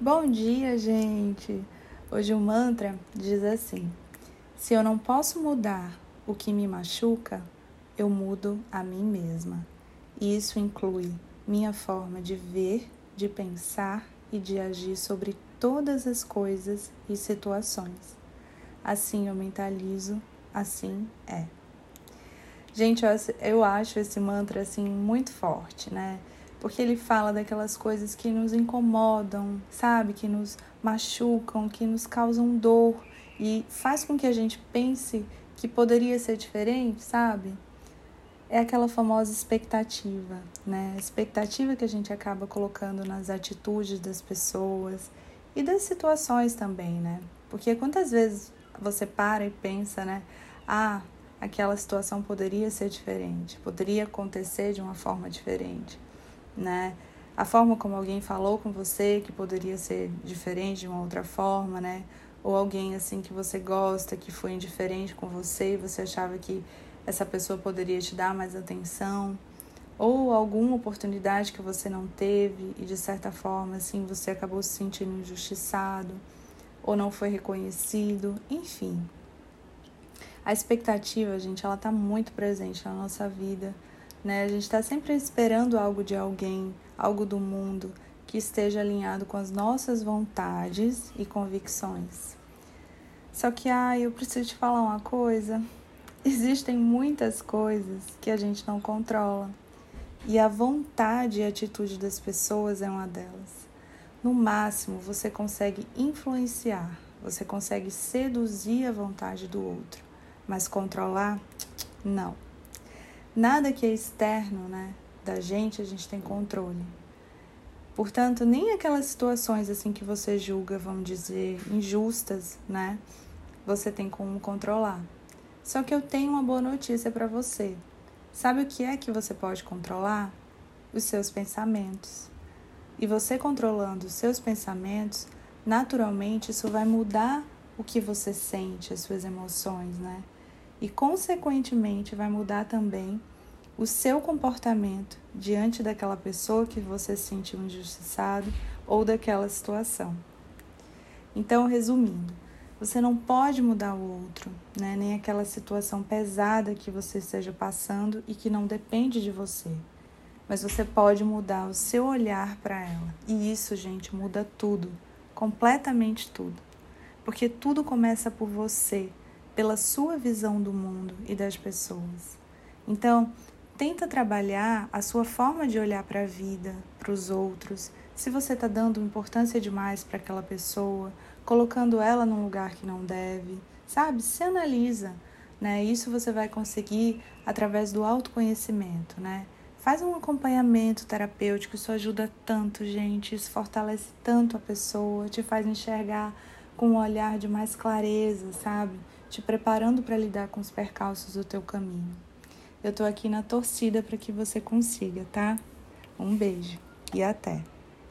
Bom dia, gente! Hoje o mantra diz assim: Se eu não posso mudar o que me machuca, eu mudo a mim mesma. E isso inclui minha forma de ver, de pensar e de agir sobre todas as coisas e situações. Assim eu mentalizo, assim é. Gente, eu acho esse mantra assim muito forte, né? Porque ele fala daquelas coisas que nos incomodam, sabe? Que nos machucam, que nos causam dor e faz com que a gente pense que poderia ser diferente, sabe? É aquela famosa expectativa, né? A expectativa que a gente acaba colocando nas atitudes das pessoas e das situações também, né? Porque quantas vezes você para e pensa, né? Ah, aquela situação poderia ser diferente, poderia acontecer de uma forma diferente né? A forma como alguém falou com você que poderia ser diferente de uma outra forma, né? Ou alguém assim que você gosta, que foi indiferente com você e você achava que essa pessoa poderia te dar mais atenção, ou alguma oportunidade que você não teve e de certa forma assim você acabou se sentindo injustiçado ou não foi reconhecido, enfim. A expectativa, gente, ela tá muito presente na nossa vida né? A gente está sempre esperando algo de alguém, algo do mundo que esteja alinhado com as nossas vontades e convicções. Só que, ah, eu preciso te falar uma coisa. Existem muitas coisas que a gente não controla. E a vontade e a atitude das pessoas é uma delas. No máximo, você consegue influenciar, você consegue seduzir a vontade do outro, mas controlar, não. Nada que é externo, né, da gente, a gente tem controle. Portanto, nem aquelas situações assim que você julga, vamos dizer, injustas, né, você tem como controlar. Só que eu tenho uma boa notícia para você. Sabe o que é que você pode controlar? Os seus pensamentos. E você controlando os seus pensamentos, naturalmente isso vai mudar o que você sente, as suas emoções, né? E, consequentemente, vai mudar também o seu comportamento diante daquela pessoa que você se sentiu injustiçado ou daquela situação. Então, resumindo, você não pode mudar o outro, né? nem aquela situação pesada que você esteja passando e que não depende de você. Mas você pode mudar o seu olhar para ela. E isso, gente, muda tudo, completamente tudo. Porque tudo começa por você pela sua visão do mundo e das pessoas. Então, tenta trabalhar a sua forma de olhar para a vida, para os outros. Se você está dando importância demais para aquela pessoa, colocando ela num lugar que não deve, sabe? Se analisa, né? Isso você vai conseguir através do autoconhecimento, né? Faz um acompanhamento terapêutico, isso ajuda tanto, gente, isso fortalece tanto a pessoa, te faz enxergar com um olhar de mais clareza, sabe? Te preparando para lidar com os percalços do teu caminho. Eu tô aqui na torcida para que você consiga, tá? Um beijo e até!